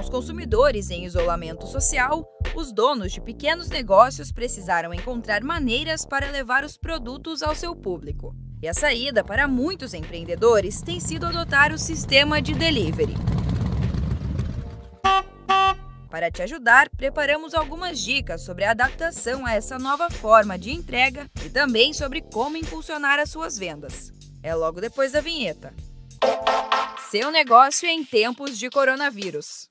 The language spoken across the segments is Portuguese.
os consumidores em isolamento social, os donos de pequenos negócios precisaram encontrar maneiras para levar os produtos ao seu público. E a saída para muitos empreendedores tem sido adotar o sistema de delivery. Para te ajudar, preparamos algumas dicas sobre a adaptação a essa nova forma de entrega e também sobre como impulsionar as suas vendas. É logo depois da vinheta. Seu negócio em tempos de coronavírus.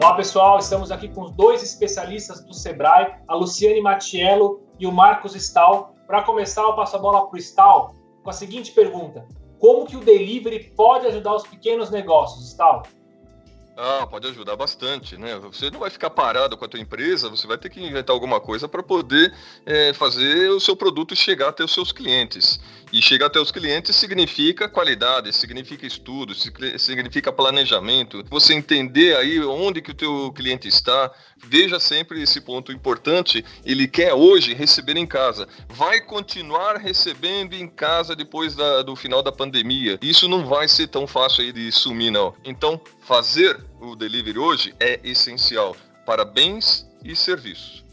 Olá pessoal, estamos aqui com dois especialistas do Sebrae, a Luciane Matiello e o Marcos Stahl. Para começar, eu passo a bola para o Stahl com a seguinte pergunta: Como que o delivery pode ajudar os pequenos negócios, Stahl? Ah, pode ajudar bastante, né? Você não vai ficar parado com a tua empresa, você vai ter que inventar alguma coisa para poder é, fazer o seu produto chegar até os seus clientes. E chegar até os clientes significa qualidade, significa estudo, significa planejamento. Você entender aí onde que o teu cliente está, veja sempre esse ponto importante. Ele quer hoje receber em casa, vai continuar recebendo em casa depois da, do final da pandemia. Isso não vai ser tão fácil aí de sumir, não. Então, fazer o delivery hoje é essencial para bens e serviços.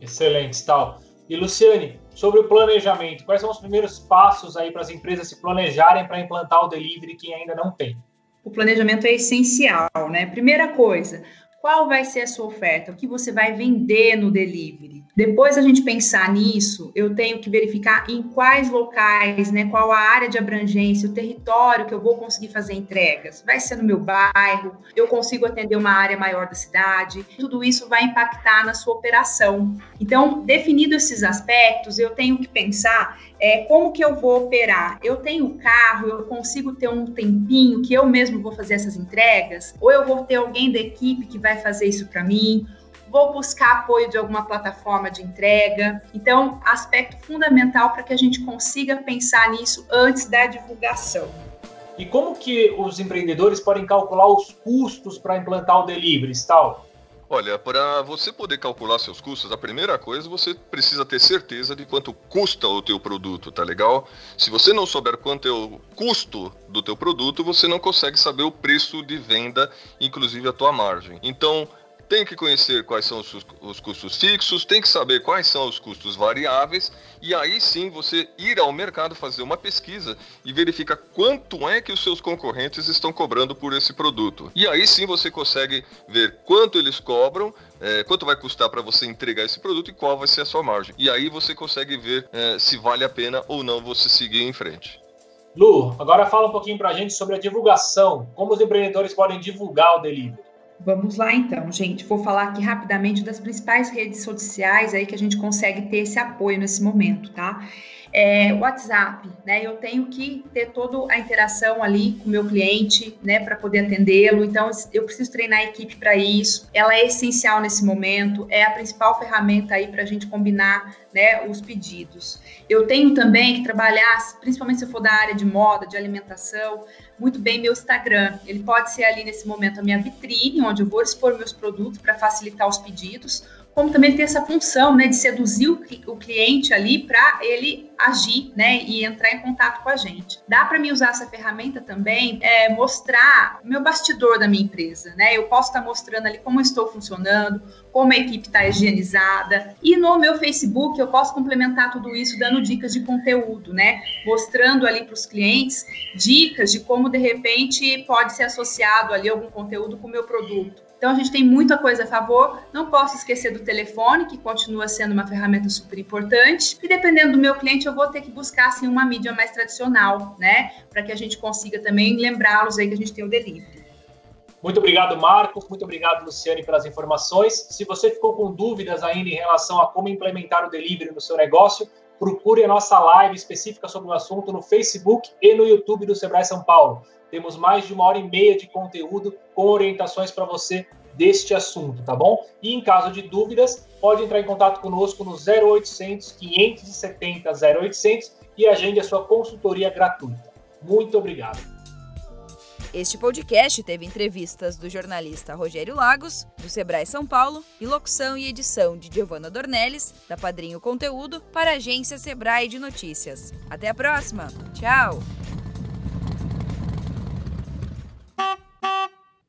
Excelente, tal. E Luciane, sobre o planejamento, quais são os primeiros passos aí para as empresas se planejarem para implantar o delivery que ainda não tem? O planejamento é essencial, né? Primeira coisa, qual vai ser a sua oferta? O que você vai vender no delivery? Depois a gente pensar nisso, eu tenho que verificar em quais locais, né, qual a área de abrangência, o território que eu vou conseguir fazer entregas. Vai ser no meu bairro, eu consigo atender uma área maior da cidade. Tudo isso vai impactar na sua operação. Então, definido esses aspectos, eu tenho que pensar é, como que eu vou operar? Eu tenho carro, eu consigo ter um tempinho que eu mesmo vou fazer essas entregas? Ou eu vou ter alguém da equipe que vai fazer isso para mim? Vou buscar apoio de alguma plataforma de entrega. Então, aspecto fundamental para que a gente consiga pensar nisso antes da divulgação. E como que os empreendedores podem calcular os custos para implantar o delivery, tal? Olha, para você poder calcular seus custos, a primeira coisa você precisa ter certeza de quanto custa o teu produto, tá legal? Se você não souber quanto é o custo do teu produto, você não consegue saber o preço de venda, inclusive a tua margem. Então, tem que conhecer quais são os, os, custos fixos, tem que saber quais são os custos variáveis, e aí sim você ir ao mercado fazer uma pesquisa e verifica quanto é que os seus concorrentes estão cobrando por esse produto. E aí sim você consegue ver quanto eles cobram, é, quanto vai custar para você entregar esse produto e qual vai ser a sua margem. E aí você consegue ver é, se vale a pena ou não você seguir em frente. Lu, agora fala um pouquinho para a gente sobre a divulgação. Como os empreendedores podem divulgar o delivery? Vamos lá então, gente. Vou falar aqui rapidamente das principais redes sociais aí que a gente consegue ter esse apoio nesse momento, tá? É, WhatsApp, né? Eu tenho que ter toda a interação ali com o meu cliente, né, para poder atendê-lo. Então, eu preciso treinar a equipe para isso. Ela é essencial nesse momento, é a principal ferramenta aí para a gente combinar, né, os pedidos. Eu tenho também que trabalhar, principalmente se eu for da área de moda, de alimentação, muito bem meu Instagram. Ele pode ser ali nesse momento a minha vitrine, onde eu vou expor meus produtos para facilitar os pedidos como também ter essa função, né, de seduzir o, cliente ali para ele agir, né, e entrar em contato com a gente. Dá para mim usar essa ferramenta também, é, mostrar o meu bastidor da minha empresa, né? Eu posso estar tá mostrando ali como eu estou funcionando, como a equipe está higienizada. E no meu Facebook eu posso complementar tudo isso dando dicas de conteúdo, né? Mostrando ali para os clientes dicas de como de repente pode ser associado ali algum conteúdo com o meu produto. Então a gente tem muita coisa a favor. Não posso esquecer do telefone, que continua sendo uma ferramenta super importante. E dependendo do meu cliente, eu vou ter que buscar assim uma mídia mais tradicional, né, para que a gente consiga também lembrá-los aí que a gente tem o delivery. Muito obrigado, Marcos. Muito obrigado, Luciane, pelas informações. Se você ficou com dúvidas ainda em relação a como implementar o delivery no seu negócio, procure a nossa live específica sobre o assunto no Facebook e no YouTube do Sebrae São Paulo. Temos mais de uma hora e meia de conteúdo com orientações para você deste assunto, tá bom? E em caso de dúvidas, pode entrar em contato conosco no 0800 570 0800 e agende a sua consultoria gratuita. Muito obrigado. Este podcast teve entrevistas do jornalista Rogério Lagos, do Sebrae São Paulo, e locução e edição de Giovanna Dornelles, da Padrinho Conteúdo, para a agência Sebrae de Notícias. Até a próxima. Tchau!